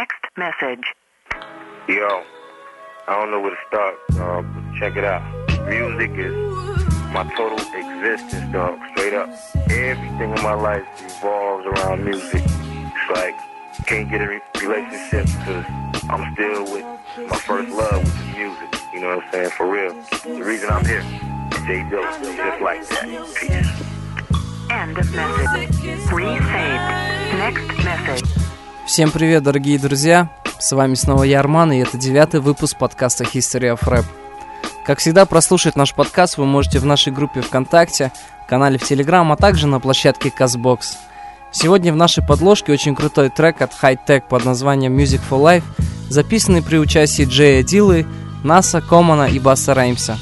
Next message. Yo, I don't know where to start, dog, but check it out. Music is my total existence, dog. Straight up. Everything in my life revolves around music. It's like, can't get a re- relationship because I'm still with my first love, which is music. You know what I'm saying? For real. The reason I'm here, J. Dill, just like that. Peace. End of message. Resaved. Next message. Всем привет, дорогие друзья! С вами снова я, Арман, и это девятый выпуск подкаста History of Rap. Как всегда, прослушать наш подкаст вы можете в нашей группе ВКонтакте, канале в Телеграм, а также на площадке Казбокс. Сегодня в нашей подложке очень крутой трек от High Tech под названием Music for Life, записанный при участии Джея Дилы, Наса, Комана и Басса Раймса.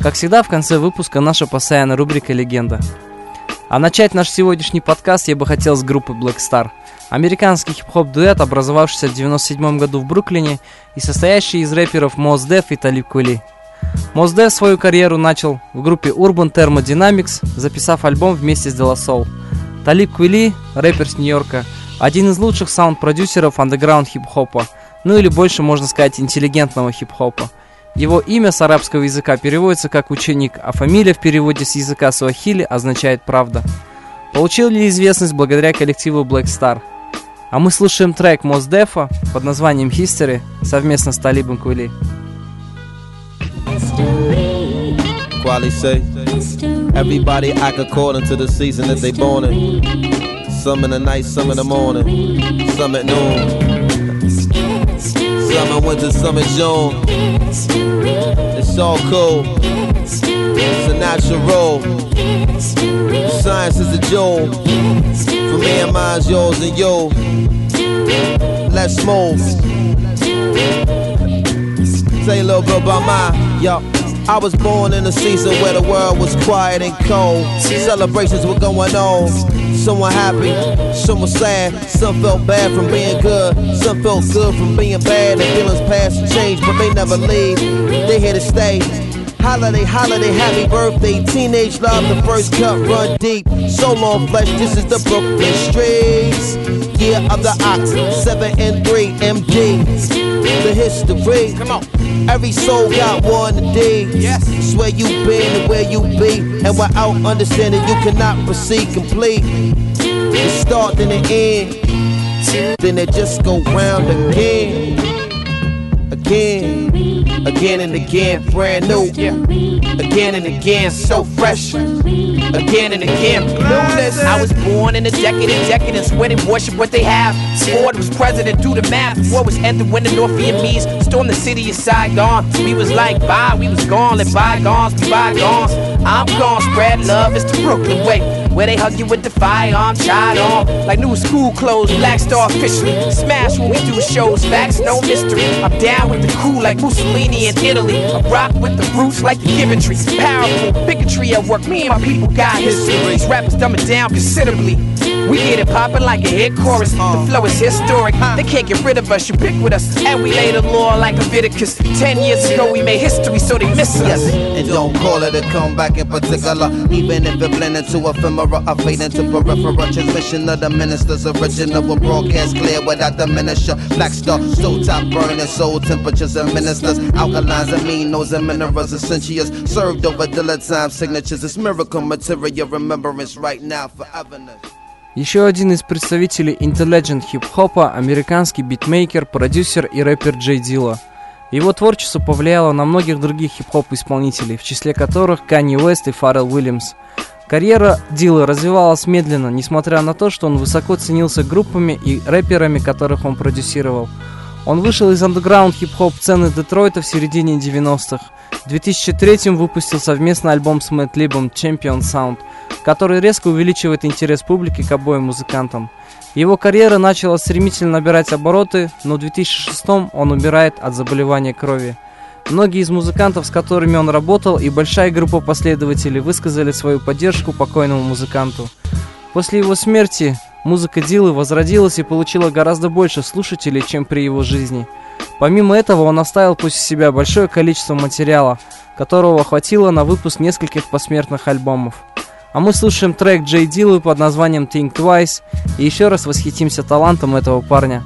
Как всегда, в конце выпуска наша постоянная рубрика «Легенда». А начать наш сегодняшний подкаст я бы хотел с группы Black Star. Американский хип-хоп-дуэт, образовавшийся в 97 году в Бруклине и состоящий из рэперов Мос Деф и Талиб Кули. Мос Деф свою карьеру начал в группе Urban Thermodynamics, записав альбом вместе с Della Soul. Талиб Кули, рэпер с Нью-Йорка, один из лучших саунд-продюсеров андеграунд хип-хопа, ну или больше можно сказать интеллигентного хип-хопа. Его имя с арабского языка переводится как ученик, а фамилия в переводе с языка суахили означает «правда». Получил ли известность благодаря коллективу Black Star. А мы слушаем трек Моздефа под названием History совместно с Талибом Кули. Kweli say, everybody act according to the season that they born in. Some in the night, some in the morning, some at noon. Summer, winter, summer, June. It's all cool. It's a natural. Science is a jewel. For me and mine's yours and you. Let's move. Say a little bit about mine, yo. I was born in a season where the world was quiet and cold. Celebrations were going on. Some were happy, some were sad. Some felt bad from being good, some felt good from being bad. And feelings pass and change, but they never leave. They here to stay. Holiday, holiday, happy birthday. Teenage love, the first cut run deep. So long flesh, this is the Brooklyn streets. Year of the ox, 7 and 3 MD. The history. Come on. Every soul got one day. Yes. It's where you been and where you be. And without understanding, you cannot proceed complete. The start and the end. Then it just go round again. Again. Again and again, brand new. Again and again, so fresh. Again and again, clueless. I was born in a decade of decadence where they worship what they have. Ford was president, do the math. War was ended when the North Vietnamese stormed the city of Saigon. We was like, bye, we was gone, let bygones be bygones. I'm gone, spread love, it's the Brooklyn way. Where they hug you with the firearm, tried on. Like new school clothes, Black Star officially. Smash when we do shows, facts, no mystery. I'm down with the crew like Mussolini in Italy. I rock with the roots like the Giventry. Powerful bigotry at work, me and my people got history. These rappers dumb it down considerably. We get it poppin' like a hit chorus. The uh. flow is historic. They can't get rid of us. You pick with us, and we lay the law like a Leviticus. Ten years ago we made history, so they miss us. And don't call it a comeback in particular. Even if it blend into ephemera, I fade into peripheral transmission of the minister's original will broadcast clear without diminisher. Black star, so top burning, soul temperatures and ministers. Alkalines, aminos, and minerals, essentials. Served over time signatures. It's miracle material remembrance right now, foreverness. Еще один из представителей Intelligent хип-хопа – американский битмейкер, продюсер и рэпер Джей Дилла. Его творчество повлияло на многих других хип-хоп-исполнителей, в числе которых Канни Уэст и Фаррелл Уильямс. Карьера Дилла развивалась медленно, несмотря на то, что он высоко ценился группами и рэперами, которых он продюсировал. Он вышел из андеграунд хип-хоп сцены Детройта в середине 90-х. В 2003 выпустил совместный альбом с Мэтт Либом Champion Sound, который резко увеличивает интерес публики к обоим музыкантам. Его карьера начала стремительно набирать обороты, но в 2006 он умирает от заболевания крови. Многие из музыкантов, с которыми он работал, и большая группа последователей высказали свою поддержку покойному музыканту. После его смерти музыка Дилы возродилась и получила гораздо больше слушателей, чем при его жизни. Помимо этого, он оставил после себя большое количество материала, которого хватило на выпуск нескольких посмертных альбомов. А мы слушаем трек Джей Дилы под названием Think Twice и еще раз восхитимся талантом этого парня.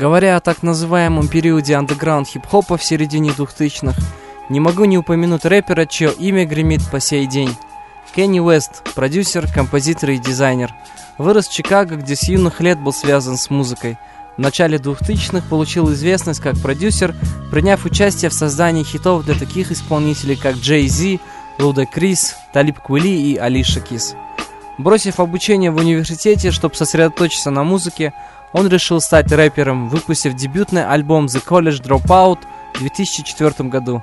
Говоря о так называемом периоде андеграунд хип-хопа в середине 2000-х, не могу не упомянуть рэпера, чье имя гремит по сей день. Кенни Уэст, продюсер, композитор и дизайнер. Вырос в Чикаго, где с юных лет был связан с музыкой. В начале 2000-х получил известность как продюсер, приняв участие в создании хитов для таких исполнителей, как Джей Зи, Луда Крис, Талиб Квили и Алиша Кис. Бросив обучение в университете, чтобы сосредоточиться на музыке, он решил стать рэпером, выпустив дебютный альбом The College Dropout в 2004 году.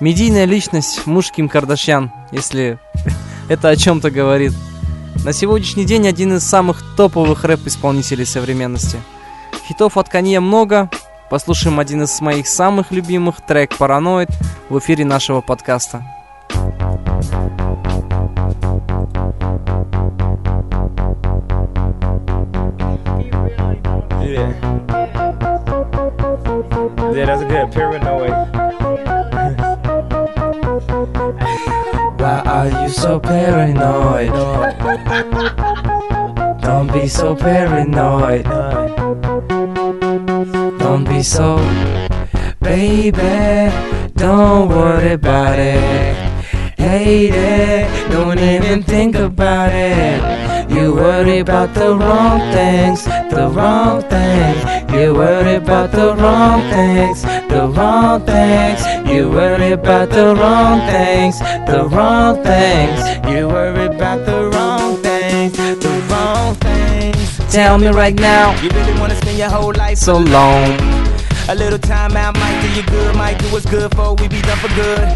Медийная личность муж Ким Кардашьян, если это о чем-то говорит. На сегодняшний день один из самых топовых рэп-исполнителей современности. Хитов от Канье много. Послушаем один из моих самых любимых трек «Параноид» в эфире нашего подкаста. Yeah, that's a good paranoid. Why are you so paranoid? Don't be so paranoid. Don't be so, baby. Don't worry about it. Hate it. Don't even think about it. You worry about the wrong things, the wrong things. You worry about the wrong things, the wrong things. You worry about the wrong things, the wrong things. You worry about the wrong things, the wrong things. Tell me right now, You really wanna spend your whole life so long. A little time out might do you good, might do what's good for we be done for good.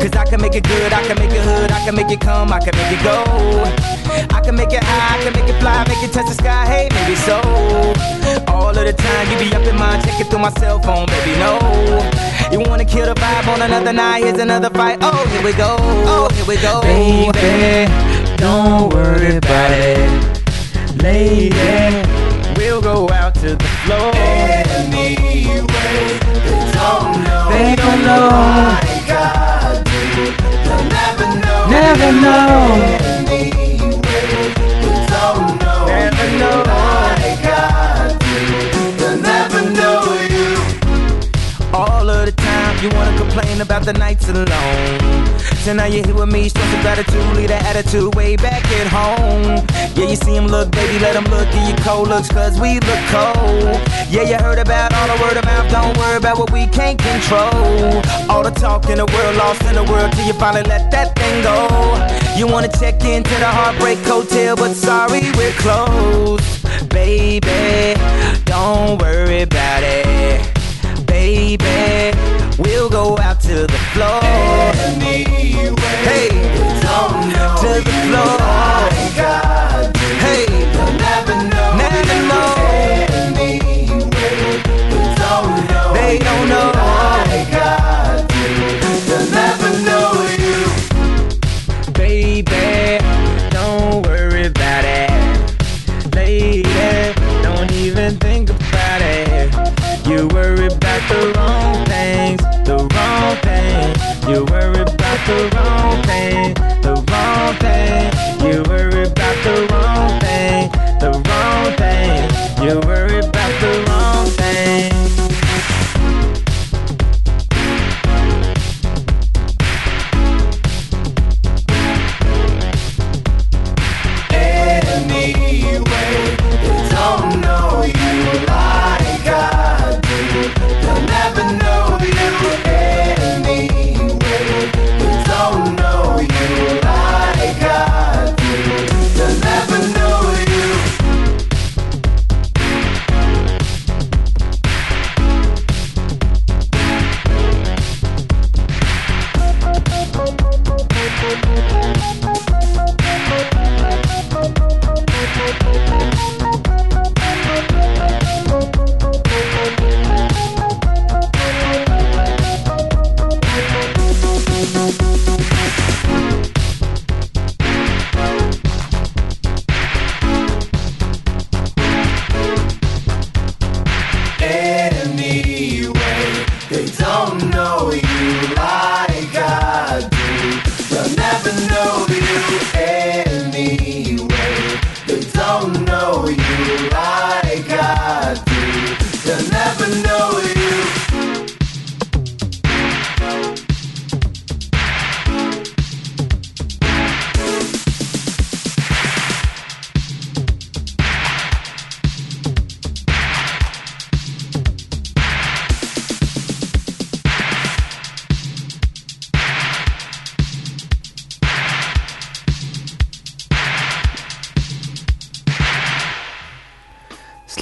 Cause I can make it good, I can make it hood, I can make it come, I can make it go. I can make it high, I can make it fly, make it touch the sky, hey, maybe so. All of the time you be up in mind, checking through my cell phone, baby, no. You wanna kill the vibe on another night, here's another fight. Oh, here we go, oh, here we go. Baby, don't worry about it. Lady, We'll go out to the floor. they don't know. They don't know. Never know. Never know. You wanna complain about the nights alone. So now you're here with me, stress of gratitude, leave the attitude way back at home. Yeah, you see him look, baby, let him look at your cold looks, cause we look cold. Yeah, you heard about all the word of mouth, don't worry about what we can't control. All the talk in the world, lost in the world, till you finally let that thing go. You wanna check into the Heartbreak Hotel, but sorry, we're closed. Baby, don't worry about it. Baby, we'll go out to the floor. Anyway, Hey, to the floor.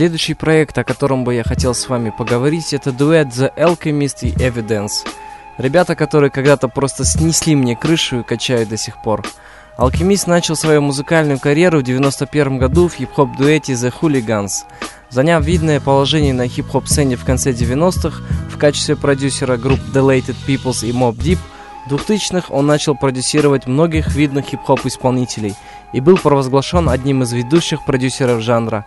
Следующий проект, о котором бы я хотел с вами поговорить, это дуэт The Alchemist и Evidence. Ребята, которые когда-то просто снесли мне крышу и качают до сих пор. Алхимист начал свою музыкальную карьеру в 91 году в хип-хоп дуэте The Hooligans. Заняв видное положение на хип-хоп сцене в конце 90-х в качестве продюсера групп Delated Peoples и Mob Deep, в 2000-х он начал продюсировать многих видных хип-хоп исполнителей и был провозглашен одним из ведущих продюсеров жанра.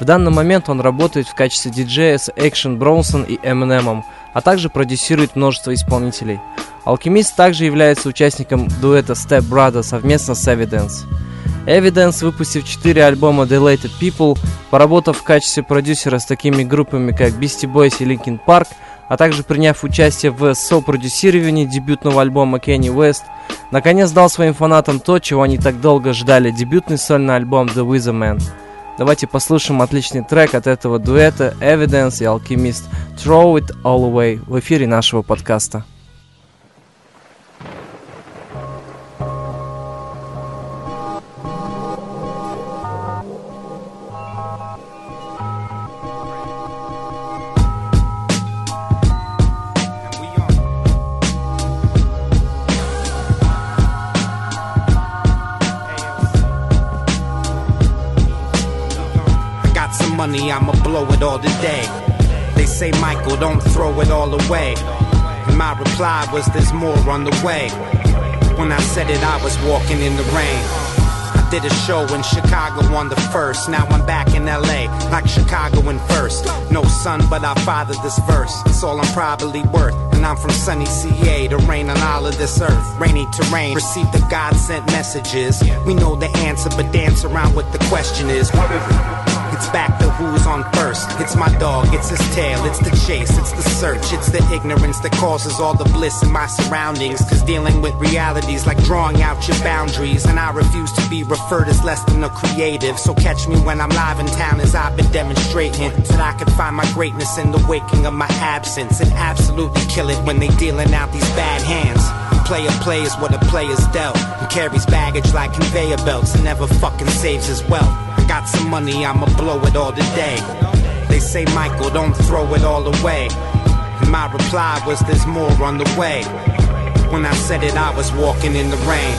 В данный момент он работает в качестве диджея с Action Bronson и Eminem, а также продюсирует множество исполнителей. Алхимист также является участником дуэта Step Brother совместно с Evidence. Evidence, выпустив 4 альбома Delated People, поработав в качестве продюсера с такими группами, как Beastie Boys и Linkin Park, а также приняв участие в сопродюсировании дебютного альбома Kanye West, наконец дал своим фанатам то, чего они так долго ждали, дебютный сольный альбом The Wither Man. Давайте послушаем отличный трек от этого дуэта Evidence и Alchemist Throw It All Away в эфире нашего подкаста. Money, I'ma blow it all today. They say, Michael, don't throw it all away. And my reply was, there's more on the way. When I said it, I was walking in the rain. I did a show in Chicago on the first. Now I'm back in LA, like Chicago in first. No son, but I fathered this verse. It's all I'm probably worth. And I'm from sunny CA to rain on all of this earth. Rainy terrain, receive the God sent messages. We know the answer, but dance around what the question is. What is it? It's back to who's on first. It's my dog, it's his tail, it's the chase, it's the search, it's the ignorance that causes all the bliss in my surroundings. Cause dealing with realities like drawing out your boundaries. And I refuse to be referred as less than a creative. So catch me when I'm live in town as I've been demonstrating. That I can find my greatness in the waking of my absence. And absolutely kill it when they dealing out these bad hands. Player plays what a player's dealt. And carries baggage like conveyor belts and never fucking saves his wealth. Got some money, I'ma blow it all today. They say, Michael, don't throw it all away. And my reply was, there's more on the way. When I said it, I was walking in the rain.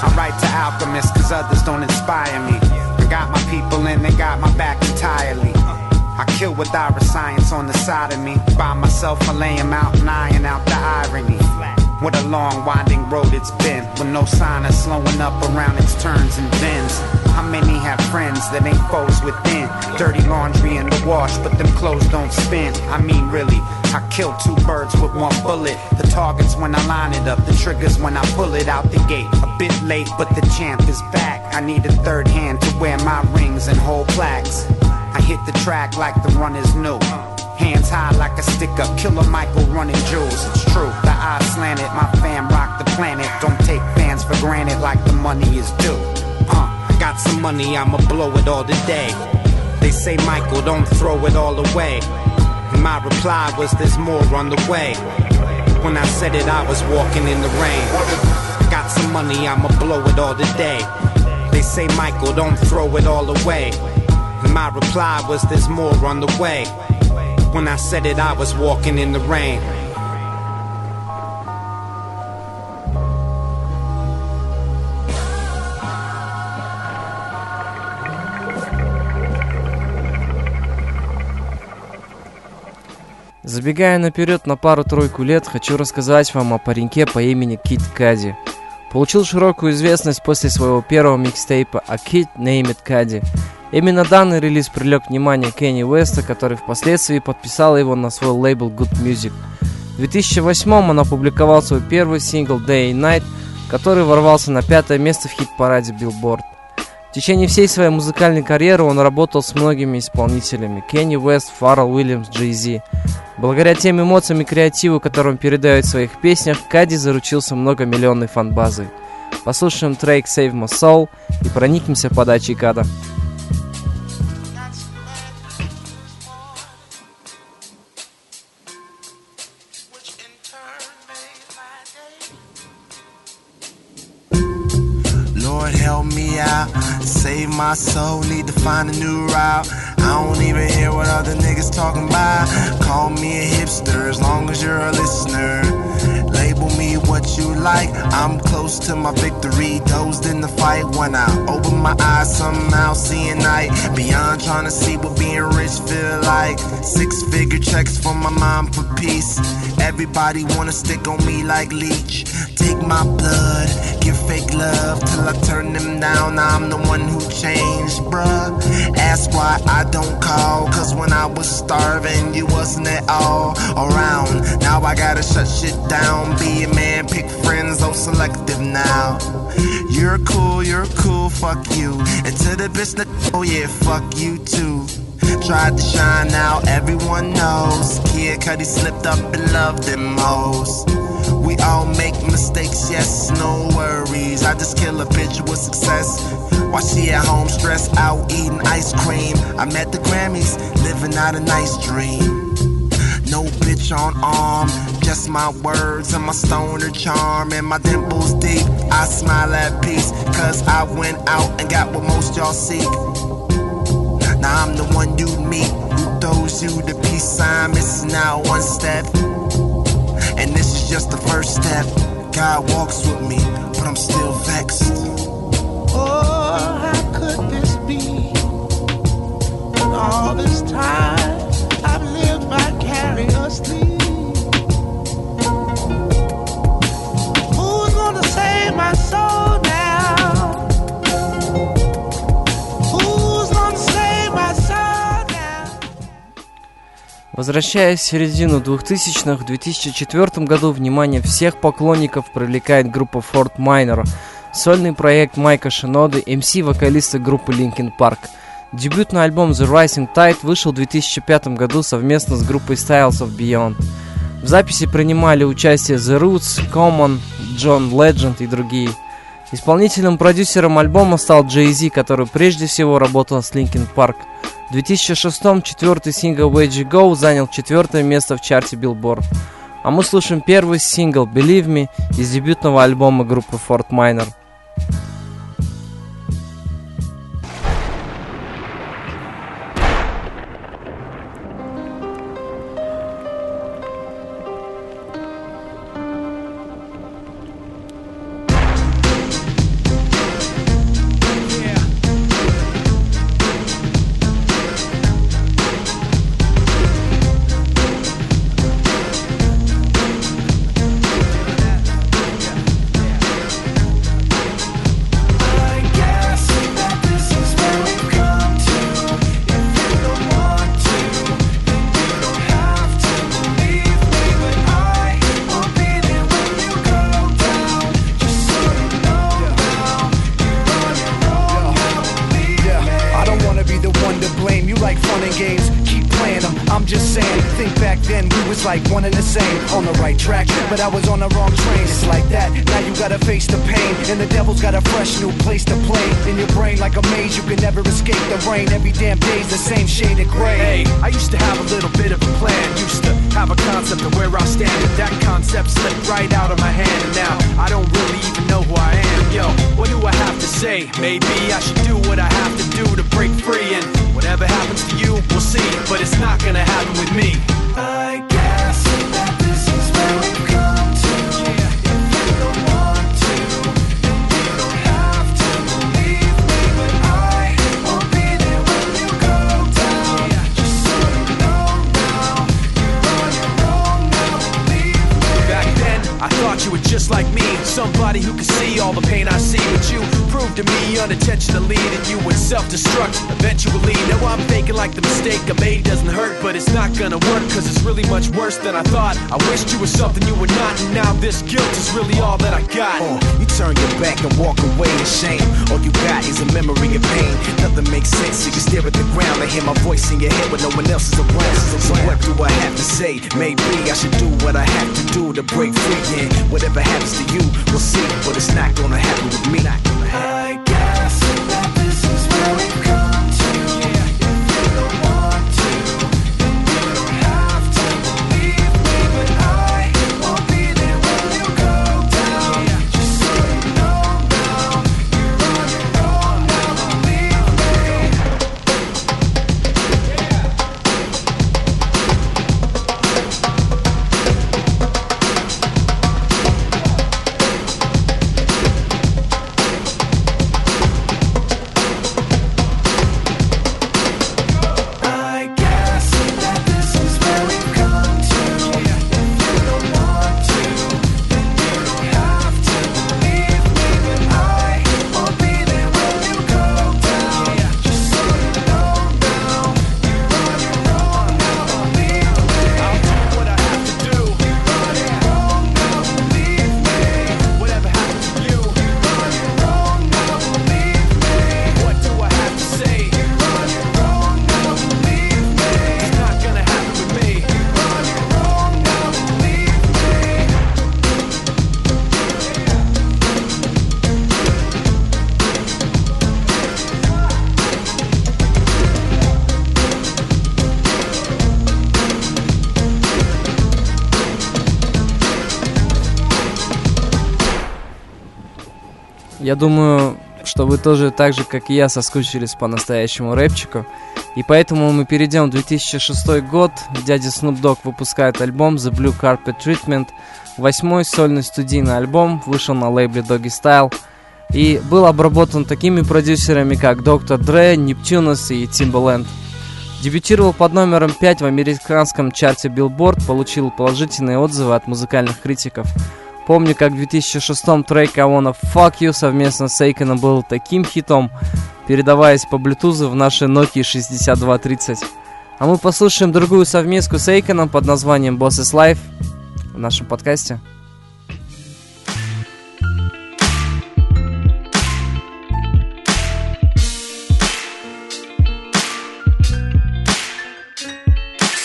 I write to alchemists cause others don't inspire me. I got my people and they got my back entirely. I kill with our science on the side of me. By myself, I lay 'em out and iron out the irony. What a long, winding road it's been, with no sign of slowing up around its turns and bends. How many have friends that ain't foes within? Dirty laundry in the wash, but them clothes don't spin. I mean, really, I kill two birds with one bullet. The target's when I line it up, the trigger's when I pull it out the gate. A bit late, but the champ is back. I need a third hand to wear my rings and hold plaques. I hit the track like the runners knew. Hands high like a stick up, killer Michael running jewels. It's true, the eyes slanted, my fam rock the planet. Don't take fans for granted like the money is due. Uh, got some money, I'ma blow it all today. They say, Michael, don't throw it all away. And my reply was, there's more on the way. When I said it, I was walking in the rain. Got some money, I'ma blow it all today. They say, Michael, don't throw it all away. And my reply was, there's more on the way. When I said it, I was walking in the rain. Забегая наперед на пару-тройку лет, хочу рассказать вам о пареньке по имени Кит Кади. Получил широкую известность после своего первого микстейпа «A Kid Named Cuddy». Именно данный релиз привлек внимание Кенни Уэста, который впоследствии подписал его на свой лейбл Good Music. В 2008 он опубликовал свой первый сингл Day and Night, который ворвался на пятое место в хит-параде Billboard. В течение всей своей музыкальной карьеры он работал с многими исполнителями – Кенни Уэст, Фаррелл Уильямс, Джей Зи. Благодаря тем эмоциям и креативу, который он передает в своих песнях, Кади заручился многомиллионной фан-базой. Послушаем трек Save My Soul и проникнемся подачей Када. Lord help me out, save my soul, need to find a new route. I don't even hear what other niggas talking about. Call me a hipster as long as you're a listener. Label me what you like, I'm close to my victory. Dozed in the fight when I open my eyes, somehow seeing night. Beyond trying to see what being rich feel like. Six figure checks for my mom for peace. Everybody wanna stick on me like leech. Take my blood, give fake love till I turn them down. I'm the one who changed, bruh. Ask why I don't call, cause when I was starving, you wasn't at all around. Now I gotta shut shit down, be a man, pick friends, oh selective now. You're cool, you're cool, fuck you. And to the bitch oh yeah, fuck you too. Tried to shine out, everyone knows. Kid Cudi slipped up and loved them hoes. We all make mistakes, yes, no worries. I just kill a bitch with success. While she at home stressed out eating ice cream. I'm at the Grammys, living out a nice dream. No bitch on arm, just my words and my stoner charm and my dimples deep. I smile at peace, cause I went out and got what most y'all seek. Now I'm the one you meet who throws you the peace sign, missing out one step. And this is just the first step. God walks with me, but I'm still vexed. Oh, how could this be? All this time Возвращаясь в середину 2000-х, в 2004 году внимание всех поклонников привлекает группа Fort Minor, сольный проект Майка Шиноды, MC-вокалиста группы Linkin Park. Дебютный альбом The Rising Tide вышел в 2005 году совместно с группой Styles of Beyond. В записи принимали участие The Roots, Common, John Legend и другие. Исполнителем-продюсером альбома стал Jay Z, который прежде всего работал с Linkin Park. В 2006 четвертый сингл Way You Go занял четвертое место в чарте Billboard. А мы слушаем первый сингл Believe Me из дебютного альбома группы Fort Minor. But I was on the wrong train. It's like that. Now you gotta face the pain, and the devil's got a fresh new place to play. In your brain, like a maze, you can never escape the rain. Every damn day's the same shade of gray. Hey, I used to have a little bit of a plan. Used to have a concept of where I stand. And that concept slipped right out of my hand. And now I don't really even know who I am. Yo, what do I have to say? Maybe I should do what I have to do to break free. And whatever happens to you, we'll see. But it's not gonna happen with me. I just like me. Somebody who can see all the pain I see. with you to me unintentionally that you would self destruct eventually. Now I'm thinking like the mistake I made doesn't hurt, but it's not gonna work because it's really much worse than I thought. I wished you were something you were not, and now this guilt is really all that I got. Uh, you turn your back and walk away in shame. All you got is a memory of pain. Nothing makes sense. You can stare at the ground and hear my voice in your head when no one else is around. So what do I have to say? Maybe I should do what I have to do to break free. And whatever happens to you, we'll see. But it's not gonna happen with me. Not gonna guess Я думаю, что вы тоже так же, как и я, соскучились по настоящему рэпчику. И поэтому мы перейдем в 2006 год. Дядя Snoop Dogg выпускает альбом The Blue Carpet Treatment. Восьмой сольный студийный альбом вышел на лейбле Doggy Style. И был обработан такими продюсерами, как Dr. Dre, Neptunus и Timbaland. Дебютировал под номером 5 в американском чарте Billboard, получил положительные отзывы от музыкальных критиков. Помню, как в 2006 трек I Wanna Fuck You совместно с Эйконом был таким хитом, передаваясь по блютузу в нашей Nokia 6230. А мы послушаем другую совместку с Эйконом под названием Boss is Life в нашем подкасте.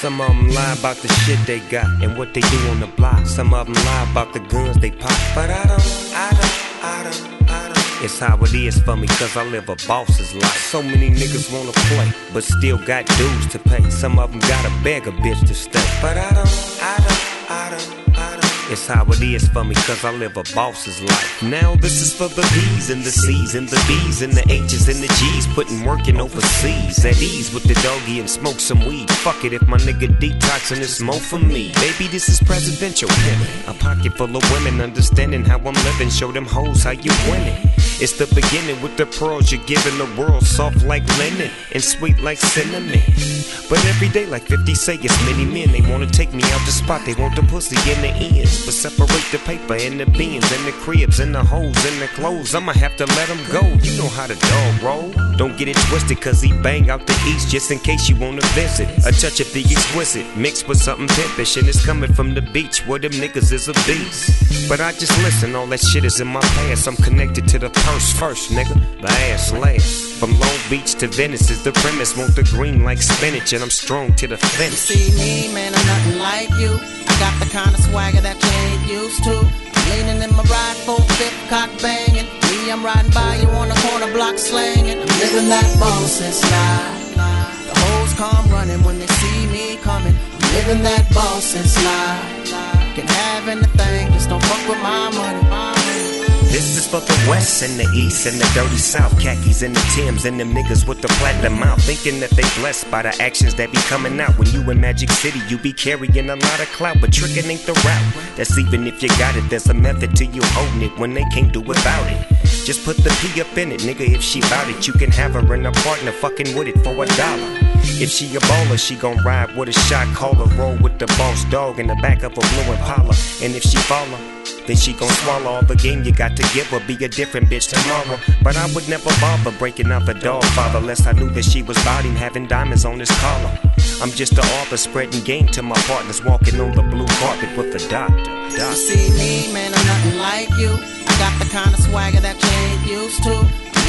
Some of them lie about the shit they got and what they do on the block. Some of them lie about the guns they pop. But I don't, I don't, I don't, I don't. It's how it is for me, cause I live a boss's life. So many niggas wanna play, but still got dues to pay. Some of them gotta beg a bitch to stay. But I don't, I don't, I don't, I don't. It's how it is for me, cause I live a boss's life. Now this is for the B's and the C's and the B's and the H's and the G's, putting working overseas. At ease with the doggy and smoke some weed. Fuck it if my nigga detoxing it's more for me. Baby, this is presidential. A pocket full of women understanding how I'm living. Show them hoes how you winning. It's the beginning with the pearls you're giving the world, soft like linen and sweet like cinnamon. But every day, like 50 say, it's many men. They wanna take me out the spot, they want the pussy in the ends. But separate the paper and the beans and the cribs and the holes and the clothes. I'ma have to let them go. You know how the dog roll. Don't get it twisted, cause he bang out the east just in case you wanna visit. A touch of the exquisite, mixed with something pimpish, and it's coming from the beach where them niggas is a beast. But I just listen, all that shit is in my past. I'm connected to the purse first, nigga. The ass last. From Long Beach to Venice is the premise. Want the green like spinach, and I'm strong to the finish. See me, man, I'm nothing like you. Got the kind of swagger that you ain't used to. Leaning in my ride, full fifth cock banging. Me, I'm riding by you on the corner block slanging. I'm living that boss's life. The hoes come running when they see me coming. I'm living that boss's life. Can have anything, just don't fuck with my money. This is for the West and the East and the dirty South. Khakis and the Tims and them niggas with the platinum mouth. Thinking that they blessed by the actions that be coming out. When you in Magic City, you be carrying a lot of clout. But tricking ain't the route. That's even if you got it. There's a method to you holding it when they can't do without it. Just put the P up in it, nigga. If she bout it, you can have her and a partner fucking with it for a dollar. If she a baller, she gon' ride with a shot caller, roll with the boss dog in the back of a blue Impala. And if she follow, then she gon' swallow all the game you got to give her. Be a different bitch tomorrow. But I would never bother breaking up a dog father, unless I knew that she was bodying having diamonds on his collar. I'm just the author spreading game to my partners, walking on the blue carpet with the doctor. You see me, man, I'm nothing like you. I got the kind of swagger that you ain't used to.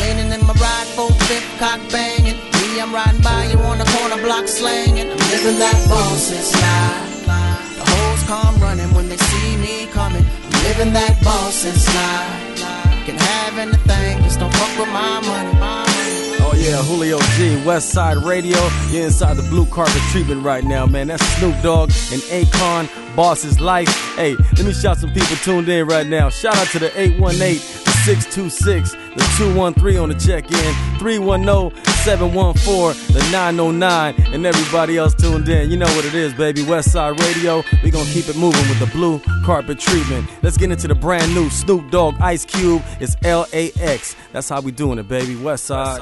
Leaning in my ride, full fifth cock banging. Me, I'm riding by you on the corner block slanging. I'm living that boss's life. The hoes come running when they see me coming. Living that life. Can have anything, just don't fuck with my money. Oh yeah, Julio G, West Side Radio. You're inside the blue carpet treatment right now, man. That's Snoop Dogg and Akon, Boss's Life. Hey, let me shout some people tuned in right now. Shout out to the 818, the 626, the 213 on the check-in, 310-714, the 909, and everybody else tuned in. You know what it is, baby. West Side Radio. We gonna keep it moving with the blue carpet treatment. Let's get into the brand new Snoop Dogg Ice Cube. It's L-A-X. That's how we doing it, baby. West Side.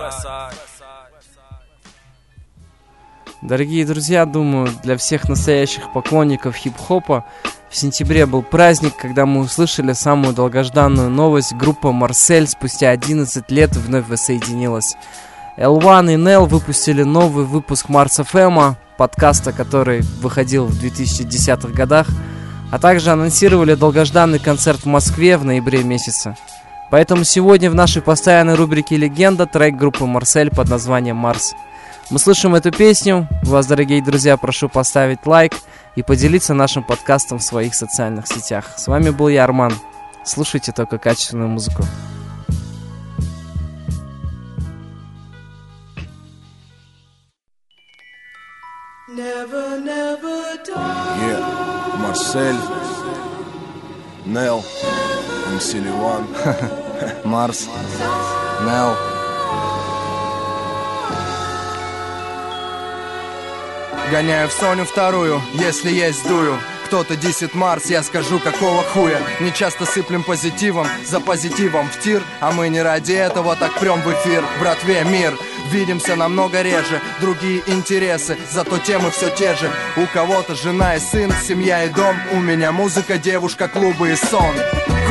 Дорогие друзья, думаю, для всех настоящих поклонников хип-хопа в сентябре был праздник, когда мы услышали самую долгожданную новость. Группа Марсель спустя 11 лет вновь воссоединилась. L1 и Nell выпустили новый выпуск Марс FM, подкаста, который выходил в 2010-х годах, а также анонсировали долгожданный концерт в Москве в ноябре месяце. Поэтому сегодня в нашей постоянной рубрике «Легенда» трек группы Марсель под названием «Марс». Мы слышим эту песню. Вас, дорогие друзья, прошу поставить лайк и поделиться нашим подкастом в своих социальных сетях. С вами был я, Арман. Слушайте только качественную музыку. Never, never die. Yeah, Marcel, Nel, MC Ливан, Марс, Нел. Гоняю в Соню вторую, если есть дую. Кто-то десит Марс, я скажу какого хуя. Не часто сыплем позитивом, за позитивом в тир. А мы не ради этого так прям в эфир. Братве, мир, видимся намного реже. Другие интересы, зато темы все те же. У кого-то жена и сын, семья и дом. У меня музыка, девушка, клубы и сон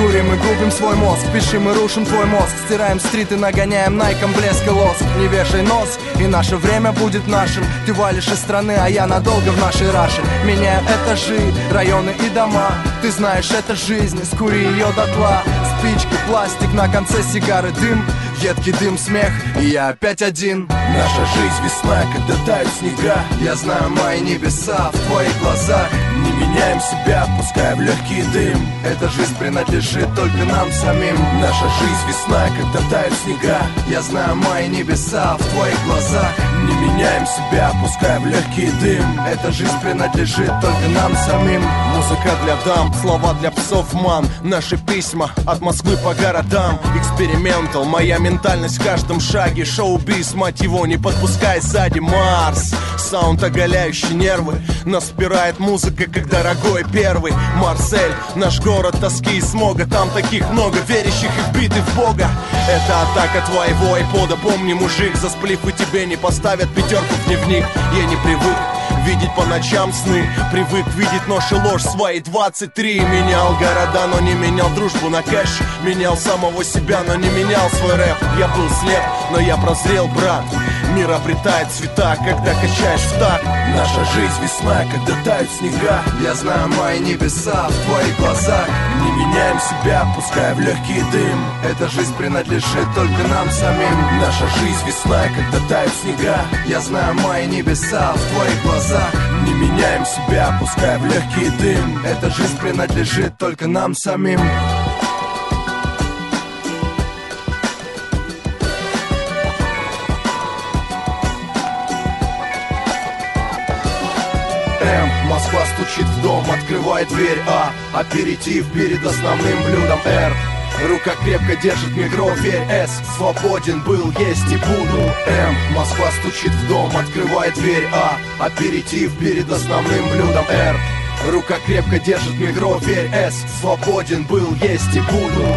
Курим и губим свой мозг, пишем и рушим твой мозг. Стираем стриты, нагоняем найком блеск и лоск. Не вешай нос, и наше время будет нашим. Ты валишь из страны, а я надолго в нашей раше. Меняю этажи, районы и дома. Ты знаешь, это жизнь, скури ее дотла. Спички, пластик, на конце сигары дым. Едкий дым, смех, и я опять один. Наша жизнь весна, когда тают снега. Я знаю мои небеса в твоих глазах Не меняем себя, пуская в легкий дым. Эта жизнь принадлежит только нам самим. Наша жизнь весна, когда тают снега. Я знаю мои небеса в твоих глазах. Не меняем себя, пуская в легкий дым. Эта жизнь принадлежит только нам самим Музыка для дам, слова для псов, ман. Наши письма от Москвы по городам. Экспериментал, моя ментальность в каждом шаге. Шоу-биз, мать его, не подпускай сзади Марс, саунд оголяющий нервы. Нас спирает музыка, как дорогой первый. Марсель, наш город тоски и смога. Там таких много, верящих и вбитых в Бога. Это атака твоего айпода. Помни, мужик, за сплив и тебе не поставят пятерку в дневник. Я не привык Видеть по ночам сны. Привык видеть нож и ложь свои 23 Менял города, но не менял дружбу на кэш. Менял самого себя, но не менял свой рэп. Я был слеп, но я прозрел, брат Мир обретает цвета, когда качаешь в так. Наша жизнь весна, когда тают снега. Я знаю мои небеса в твоих глазах. Не меняем себя, пуская в легкий дым. Эта жизнь принадлежит только нам самим. Наша жизнь весна, когда тают снега. Я знаю мои небеса в твоих глазах. Не меняем себя, пуская в легкий дым. Эта жизнь принадлежит только нам самим Москва стучит в дом, открывает дверь А, аперитив перед основным блюдом Р Рука крепко держит микро, верь С Свободен был, есть и буду М Москва стучит в дом, открывает дверь А Аперитив перед основным блюдом Р Рука крепко держит микро, верь С Свободен был, есть и буду